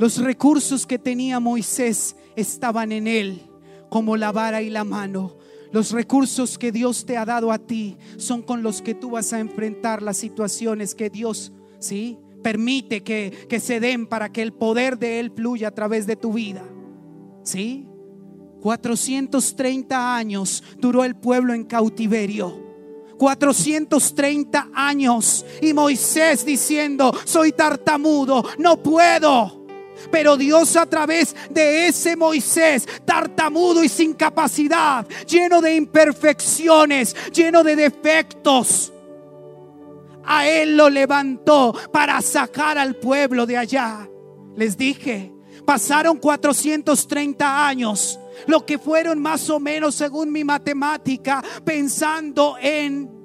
Los recursos que tenía Moisés estaban en él, como la vara y la mano. Los recursos que Dios te ha dado a ti son con los que tú vas a enfrentar las situaciones que Dios, ¿sí? Permite que, que se den para que el poder de Él fluya a través de tu vida. ¿Sí? 430 años duró el pueblo en cautiverio. 430 años. Y Moisés diciendo, soy tartamudo, no puedo. Pero Dios a través de ese Moisés, tartamudo y sin capacidad, lleno de imperfecciones, lleno de defectos, a él lo levantó para sacar al pueblo de allá. Les dije, pasaron 430 años lo que fueron más o menos, según mi matemática, pensando en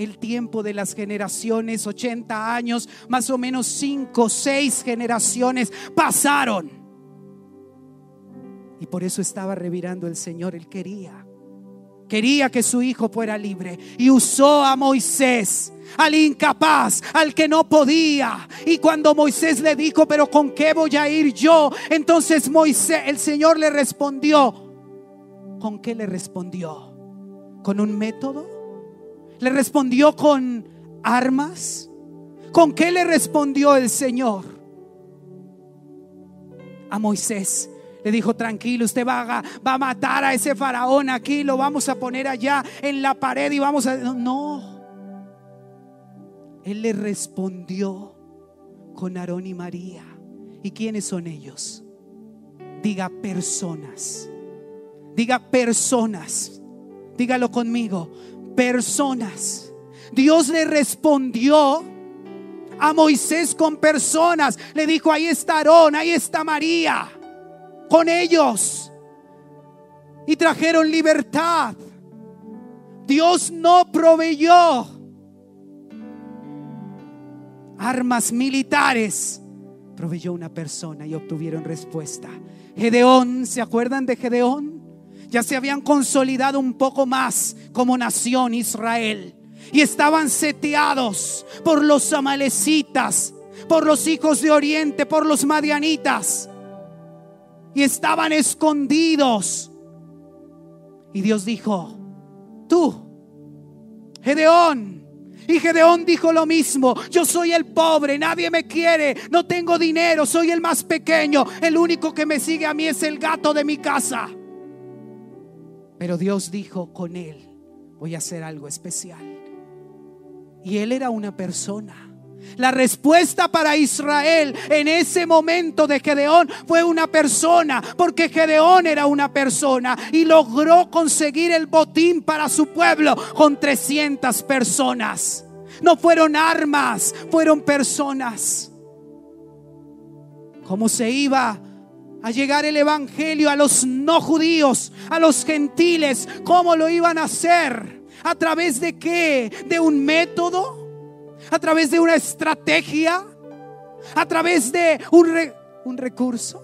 el tiempo de las generaciones, 80 años, más o menos 5, 6 generaciones pasaron. Y por eso estaba revirando el Señor, él quería. Quería que su hijo fuera libre y usó a Moisés, al incapaz, al que no podía. Y cuando Moisés le dijo, pero ¿con qué voy a ir yo? Entonces Moisés, el Señor le respondió, ¿con qué le respondió? con un método? ¿Le respondió con armas? ¿Con qué le respondió el Señor? A Moisés le dijo, tranquilo, usted va a, matar a ese faraón aquí, lo vamos a poner allá en la pared y vamos a... No, él le respondió con Aarón y María. ¿Y quiénes son ellos? Diga personas. Diga personas. Dígalo conmigo. Personas. Dios le respondió a Moisés con personas. Le dijo, ahí está Aarón, ahí está María. Con ellos. Y trajeron libertad. Dios no proveyó armas militares. Proveyó una persona y obtuvieron respuesta. Gedeón, ¿se acuerdan de Gedeón? Ya se habían consolidado un poco más como nación Israel y estaban seteados por los amalecitas, por los hijos de Oriente, por los madianitas. Y estaban escondidos. Y Dios dijo, tú, Gedeón, y Gedeón dijo lo mismo, yo soy el pobre, nadie me quiere, no tengo dinero, soy el más pequeño, el único que me sigue a mí es el gato de mi casa. Pero Dios dijo con él, voy a hacer algo especial. Y él era una persona. La respuesta para Israel en ese momento de Gedeón fue una persona, porque Gedeón era una persona y logró conseguir el botín para su pueblo con 300 personas. No fueron armas, fueron personas. ¿Cómo se iba a llegar el Evangelio a los no judíos, a los gentiles? ¿Cómo lo iban a hacer? ¿A través de qué? ¿De un método? a través de una estrategia, a través de un, un recurso,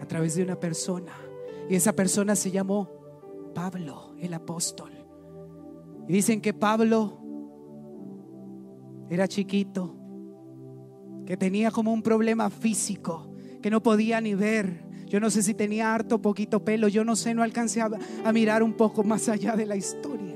a través de una persona. Y esa persona se llamó Pablo, el apóstol. Y dicen que Pablo era chiquito, que tenía como un problema físico, que no podía ni ver. Yo no sé si tenía harto poquito pelo, yo no sé, no alcancé a, a mirar un poco más allá de la historia.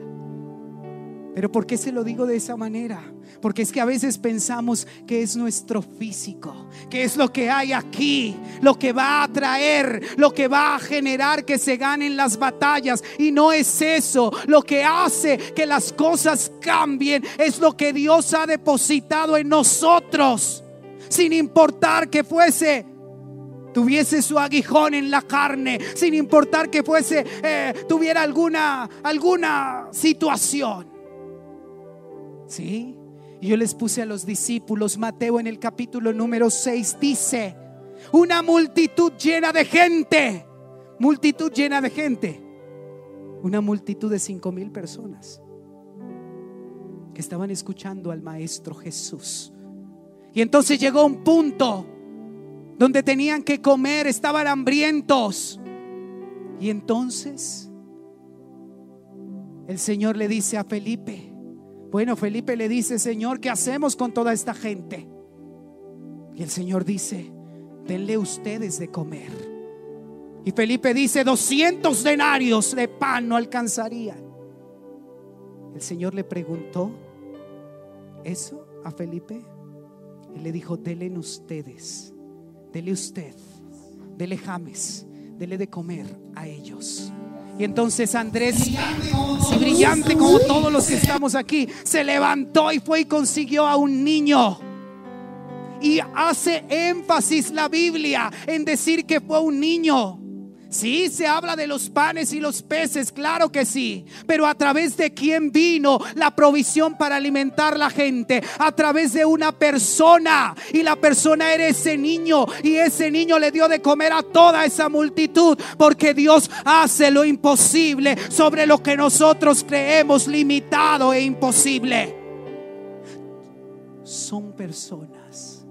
Pero ¿por qué se lo digo de esa manera? Porque es que a veces pensamos que es nuestro físico, que es lo que hay aquí, lo que va a traer, lo que va a generar que se ganen las batallas. Y no es eso. Lo que hace que las cosas cambien es lo que Dios ha depositado en nosotros. Sin importar que fuese tuviese su aguijón en la carne, sin importar que fuese, eh, tuviera alguna, alguna situación. ¿Sí? Y yo les puse a los discípulos, Mateo en el capítulo número 6 dice, una multitud llena de gente, multitud llena de gente, una multitud de cinco mil personas que estaban escuchando al Maestro Jesús. Y entonces llegó un punto donde tenían que comer, estaban hambrientos. Y entonces el Señor le dice a Felipe, bueno, Felipe le dice, Señor, ¿qué hacemos con toda esta gente? Y el Señor dice, denle ustedes de comer. Y Felipe dice, 200 denarios de pan no alcanzarían. El Señor le preguntó eso a Felipe. Él le dijo, denle ustedes, dele usted, dele James, dele de comer a ellos. Y entonces Andrés, brillante, como todos los que estamos aquí, se levantó y fue y consiguió a un niño. Y hace énfasis la Biblia en decir que fue un niño. Sí, se habla de los panes y los peces, claro que sí. Pero a través de quién vino la provisión para alimentar la gente. A través de una persona. Y la persona era ese niño. Y ese niño le dio de comer a toda esa multitud. Porque Dios hace lo imposible sobre lo que nosotros creemos limitado e imposible. Son personas.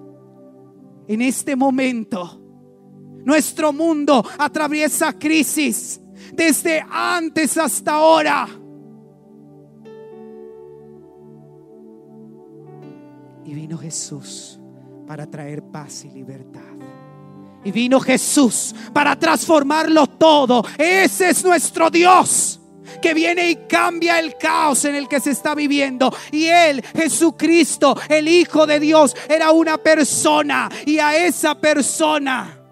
En este momento nuestro mundo atraviesa crisis desde antes hasta ahora. Y vino Jesús para traer paz y libertad. Y vino Jesús para transformarlo todo. Ese es nuestro Dios. que viene y cambia el caos en el que se está viviendo. Y Él, Jesucristo, el Hijo de Dios, era una persona y a esa persona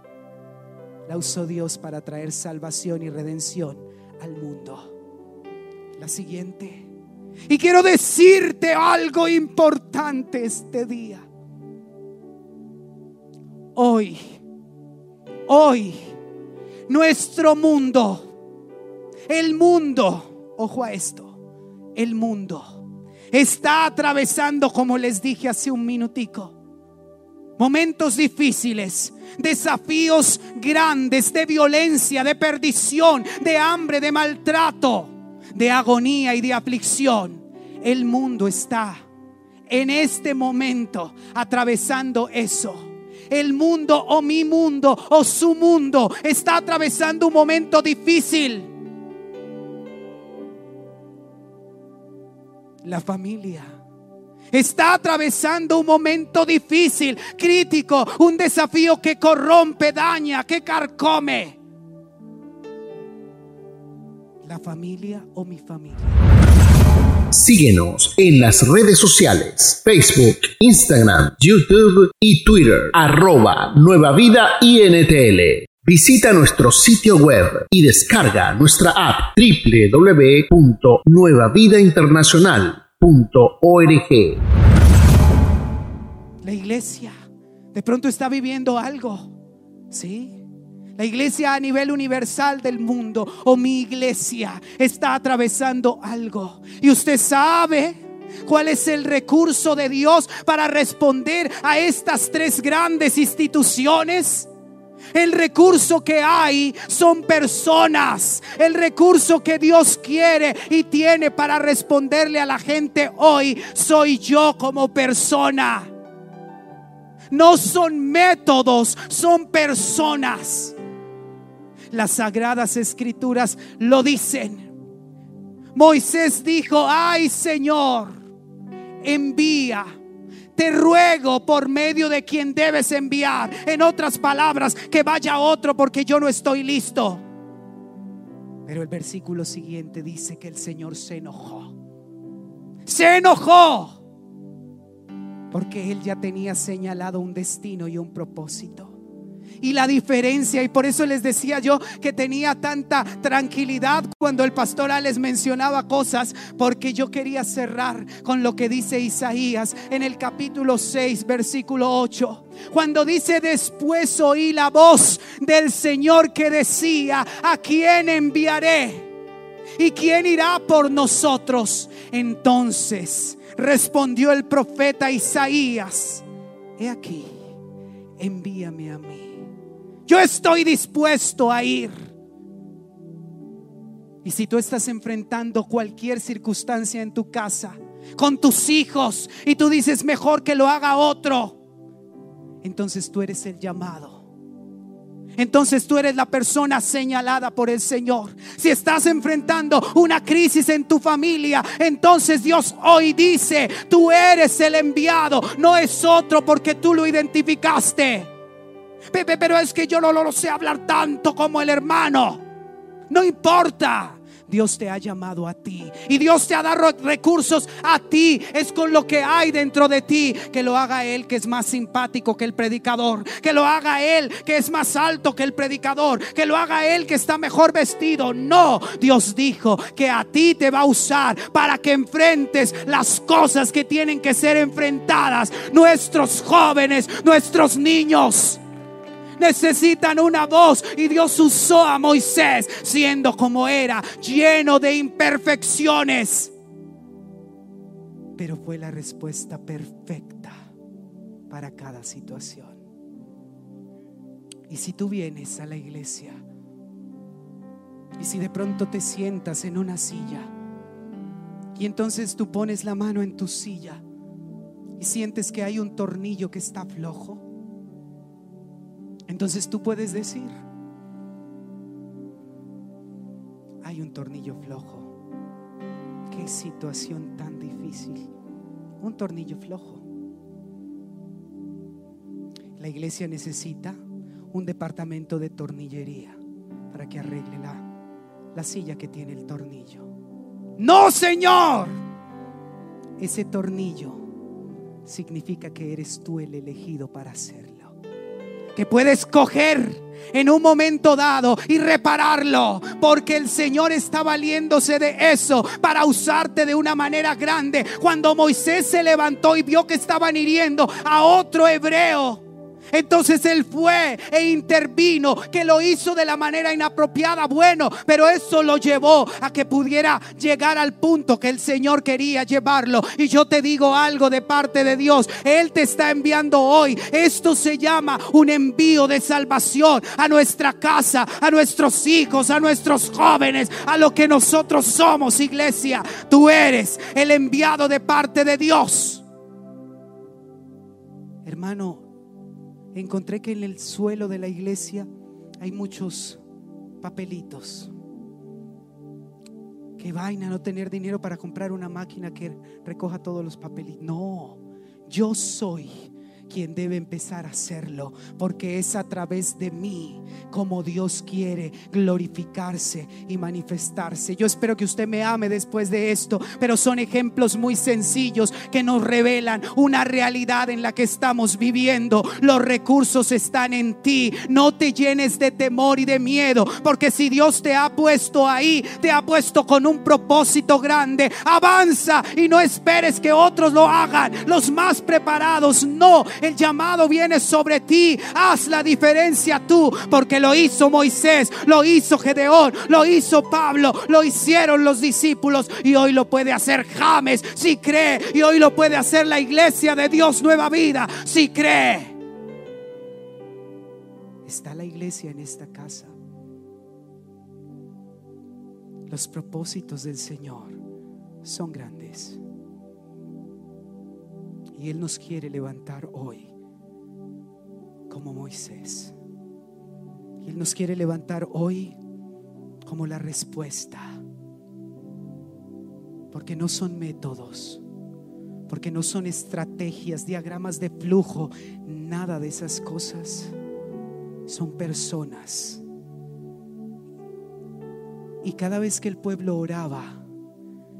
la usó Dios para traer salvación y redención al mundo. La siguiente. Y quiero decirte algo importante este día. Hoy, hoy, nuestro mundo, el mundo, ojo a esto, el mundo está atravesando, como les dije hace un minutico, momentos difíciles, desafíos grandes de violencia, de perdición, de hambre, de maltrato, de agonía y de aflicción. El mundo está en este momento atravesando eso el mundo o mi mundo o su mundo está atravesando un momento difícil. La familia está atravesando un momento difícil, crítico, un desafío que corrompe, daña, que carcome. La familia o mi familia. Síguenos en las redes sociales, Facebook, Instagram, YouTube y Twitter, arroba Nueva Vida INTL. Visita nuestro sitio web y descarga nuestra app La iglesia de pronto está viviendo algo, ¿sí? La iglesia a nivel universal del mundo o mi iglesia está atravesando algo. Y usted sabe cuál es el recurso de Dios para responder a estas tres grandes instituciones. El recurso que hay son personas. El recurso que Dios quiere y tiene para responderle a la gente hoy soy yo como persona. No son métodos, son personas. Las sagradas escrituras lo dicen. Moisés dijo, ay Señor, envía. Te ruego por medio de quien debes enviar. En otras palabras, que vaya otro porque yo no estoy listo. Pero el versículo siguiente dice que el Señor se enojó. Se enojó. Porque Él ya tenía señalado un destino y un propósito y la diferencia. Y por eso les decía yo que tenía tanta tranquilidad cuando el pastor les mencionaba cosas, porque yo quería cerrar con lo que dice Isaías en el capítulo 6, versículo 8. Cuando dice después oí la voz del Señor que decía, ¿a quién enviaré? ¿Y quién irá por nosotros? Entonces respondió el profeta Isaías, he aquí, envíame a mí. Yo estoy dispuesto a ir. Y si tú estás enfrentando cualquier circunstancia en tu casa, con tus hijos, y tú dices, mejor que lo haga otro, entonces tú eres el llamado. Entonces tú eres la persona señalada por el Señor. Si estás enfrentando una crisis en tu familia, entonces Dios hoy dice, tú eres el enviado, no es otro porque tú lo identificaste. Pepe, pero es que yo no lo sé hablar tanto como el hermano. No importa. Dios te ha llamado a ti y Dios te ha dado recursos a ti. Es con lo que hay dentro de ti. Que lo haga Él que es más simpático que el predicador. Que lo haga Él que es más alto que el predicador. Que lo haga Él que está mejor vestido. No, Dios dijo que a ti te va a usar para que enfrentes las cosas que tienen que ser enfrentadas. Nuestros jóvenes, nuestros niños necesitan una voz. Y Dios usó a Moisés siendo como era, lleno de imperfecciones. Pero fue la respuesta perfecta para cada situación. Y si tú vienes a la iglesia y si de pronto te sientas en una silla y entonces tú pones la mano en tu silla y sientes que hay un tornillo que está flojo, entonces tú puedes decir, hay un tornillo flojo. Qué situación tan difícil. Un tornillo flojo. La iglesia necesita un departamento de tornillería para que arregle la, la silla que tiene el tornillo. No, Señor. Ese tornillo significa que eres tú el elegido para hacerlo. Que puedes coger en un momento dado y repararlo, porque el Señor está valiéndose de eso para usarte de una manera grande. Cuando Moisés se levantó y vio que estaban hiriendo a otro hebreo, entonces él fue e intervino, que lo hizo de la manera inapropiada, bueno, pero eso lo llevó a que pudiera llegar al punto que el Señor quería llevarlo. Y yo te digo algo de parte de Dios, Él te está enviando hoy. Esto se llama un envío de salvación a nuestra casa, a nuestros hijos, a nuestros jóvenes, a lo que nosotros somos, iglesia. Tú eres el enviado de parte de Dios. Hermano, encontré que en el suelo de la iglesia hay muchos papelitos. Qué vaina no tener dinero para comprar una máquina que recoja todos los papelitos. No, yo soy quien debe empezar a hacerlo, porque es a través de mí como Dios quiere glorificarse y manifestarse. Yo espero que usted me ame después de esto, pero son ejemplos muy sencillos que nos revelan una realidad en la que estamos viviendo. Los recursos están en ti. No te llenes de temor y de miedo, porque si Dios te ha puesto ahí, te ha puesto con un propósito grande. Avanza y no esperes que otros lo hagan. Los más preparados no. El llamado viene sobre ti. Haz la diferencia tú, porque lo hizo Moisés, lo hizo Gedeón, lo hizo Pablo, lo hicieron los discípulos y hoy lo puede hacer James si cree y hoy lo puede hacer la iglesia de Dios Nueva Vida si cree. Está la iglesia en esta casa. Los propósitos del Señor son grandes. Y Él nos quiere levantar hoy como Moisés. Y Él nos quiere levantar hoy como la respuesta. Porque no son métodos, porque no son estrategias, diagramas de flujo, nada de esas cosas. Son personas. Y cada vez que el pueblo oraba,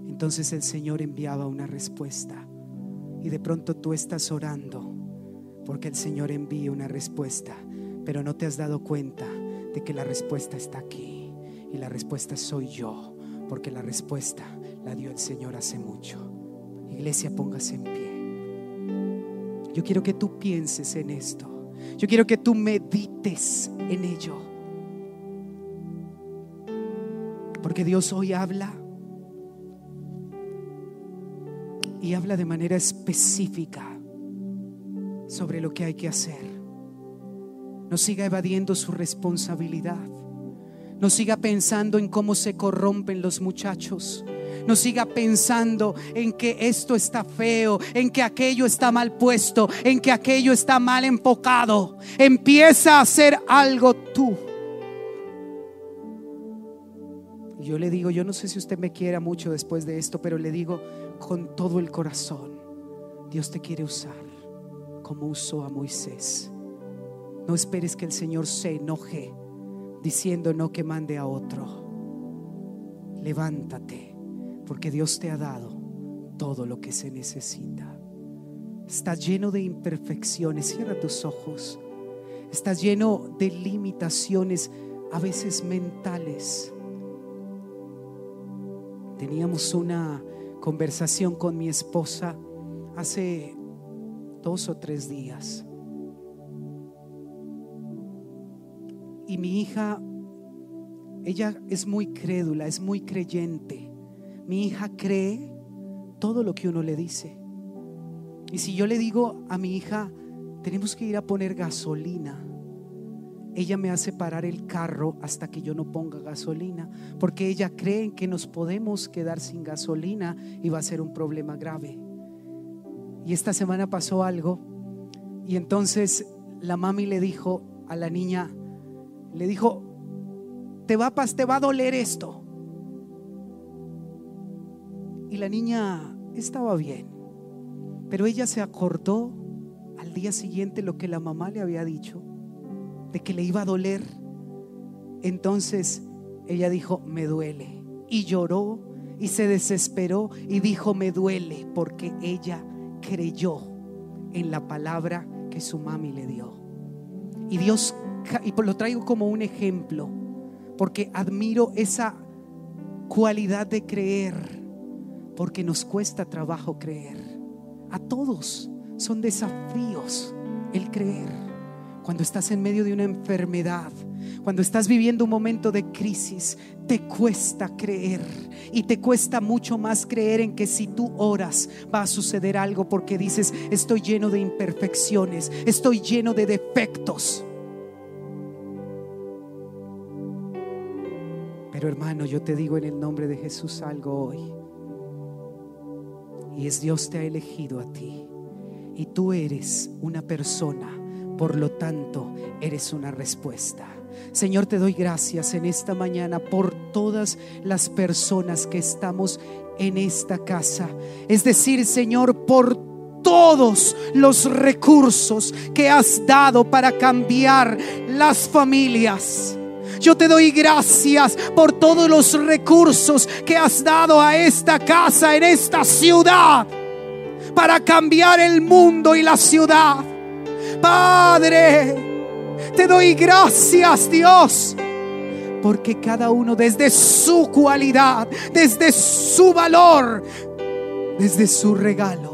entonces el Señor enviaba una respuesta. Y de pronto tú estás orando porque el Señor envía una respuesta, pero no te has dado cuenta de que la respuesta está aquí. Y la respuesta soy yo, porque la respuesta la dio el Señor hace mucho. Iglesia, póngase en pie. Yo quiero que tú pienses en esto. Yo quiero que tú medites en ello. Porque Dios hoy habla y habla de manera específica sobre lo que hay que hacer. No siga evadiendo su responsabilidad. No siga pensando en cómo se corrompen los muchachos. No siga pensando en que esto está feo, en que aquello está mal puesto, en que aquello está mal enfocado. Empieza a hacer algo tú. Yo le digo, yo no sé si usted me quiera mucho después de esto, pero le digo, con todo el corazón. Dios te quiere usar como usó a Moisés. No esperes que el Señor se enoje diciendo no que mande a otro. Levántate, porque Dios te ha dado todo lo que se necesita. Estás lleno de imperfecciones. Cierra tus ojos. Estás lleno de limitaciones, a veces mentales. Teníamos una conversación con mi esposa hace dos o tres días. Y mi hija, ella es muy crédula, es muy creyente. Mi hija cree todo lo que uno le dice. Y si yo le digo a mi hija, tenemos que ir a poner gasolina, ella me hace parar el carro hasta que yo no ponga gasolina, porque ella cree que nos podemos quedar sin gasolina y va a ser un problema grave. Y esta semana pasó algo y entonces la mami le dijo a la niña, le dijo, te va, te va a doler esto. Y la niña estaba bien, pero ella se acordó al día siguiente lo que la mamá le había dicho de que le iba a doler. Entonces ella dijo, me duele. Y lloró y se desesperó y dijo, me duele porque ella creyó en la palabra que su mami le dio. Y Dios, y lo traigo como un ejemplo, porque admiro esa cualidad de creer, porque nos cuesta trabajo creer. A todos son desafíos el creer. Cuando estás en medio de una enfermedad, cuando estás viviendo un momento de crisis, te cuesta creer. Y te cuesta mucho más creer en que si tú oras va a suceder algo porque dices, estoy lleno de imperfecciones, estoy lleno de defectos. Pero hermano, yo te digo en el nombre de Jesús algo hoy. Y es Dios te ha elegido a ti. Y tú eres una persona, por lo tanto, eres una respuesta. Señor, te doy gracias en esta mañana por todas las personas que estamos en esta casa. Es decir, Señor, por todos los recursos que has dado para cambiar las familias. Yo te doy gracias por todos los recursos que has dado a esta casa, en esta ciudad, para cambiar el mundo y la ciudad. Padre, te doy gracias, Dios. Porque cada uno desde su cualidad, desde su valor, desde su regalo,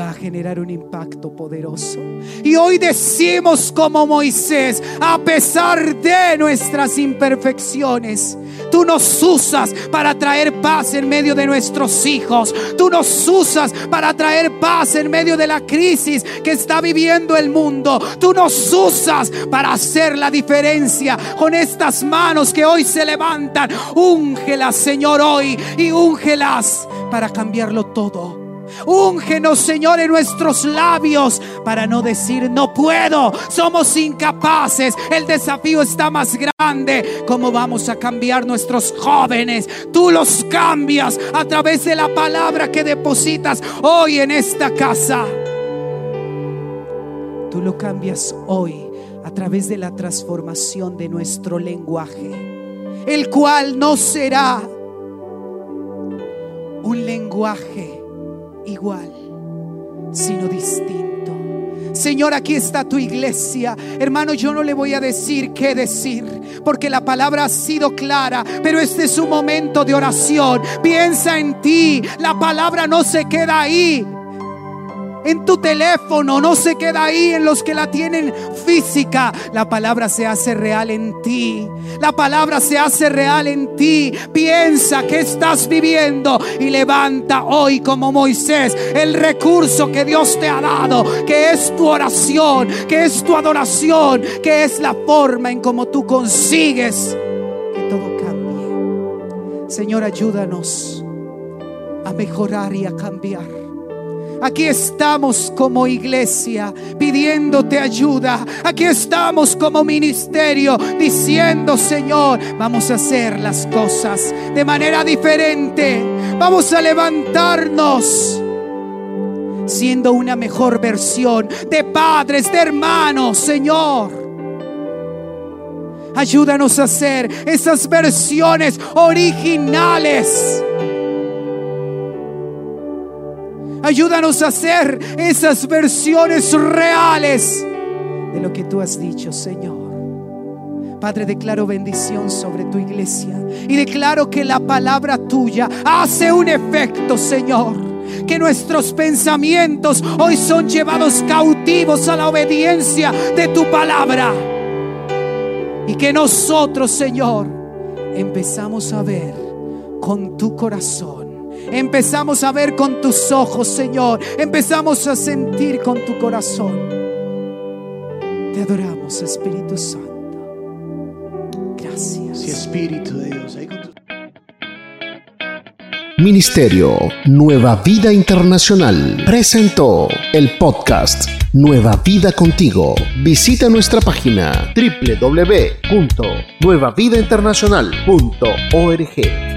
va a generar un impacto poderoso. Y hoy decimos como Moisés, a pesar de nuestras imperfecciones, Tú nos usas para traer paz en medio de nuestros hijos. Tú nos usas para traer paz en medio de la crisis que está viviendo el mundo. Tú nos usas para hacer la diferencia con estas manos que hoy se levantan. Úngelas, Señor, hoy y úngelas para cambiarlo todo. Úngenos, Señor, en nuestros labios para no decir no puedo, somos incapaces, el desafío está más grande. ¿Cómo vamos a cambiar nuestros jóvenes? Tú los cambias a través de la palabra que depositas hoy en esta casa. Tú lo cambias hoy a través de la transformación de nuestro lenguaje, el cual no será un lenguaje igual, sino distinto. Señor, aquí está tu iglesia. Hermano, yo no le voy a decir qué decir, porque la palabra ha sido clara, pero este es un momento de oración. Piensa en ti, la palabra no se queda ahí en tu teléfono, no se queda ahí en los que la tienen física. La palabra se hace real en ti. La palabra se hace real en ti. Piensa que estás viviendo y levanta hoy como Moisés el recurso que Dios te ha dado, que es tu oración, que es tu adoración, que es la forma en cómo tú consigues que todo cambie. Señor, ayúdanos a mejorar y a cambiar Aquí estamos como iglesia pidiéndote ayuda. Aquí estamos como ministerio diciendo, Señor, vamos a hacer las cosas de manera diferente. Vamos a levantarnos siendo una mejor versión de padres, de hermanos, Señor. Ayúdanos a hacer esas versiones originales Ayúdanos a hacer esas versiones reales de lo que tú has dicho, Señor. Padre, declaro bendición sobre tu iglesia y declaro que la palabra tuya hace un efecto, Señor. Que nuestros pensamientos hoy son llevados cautivos a la obediencia de tu palabra. Y que nosotros, Señor, empezamos a ver con tu corazón Empezamos a ver con tus ojos, Señor. Empezamos a sentir con tu corazón. Te adoramos, Espíritu Santo. Gracias. Espíritu de Dios. Ministerio Nueva Vida Internacional presentó el podcast Nueva Vida Contigo. Visita nuestra página www.nuevavidainternacional.org.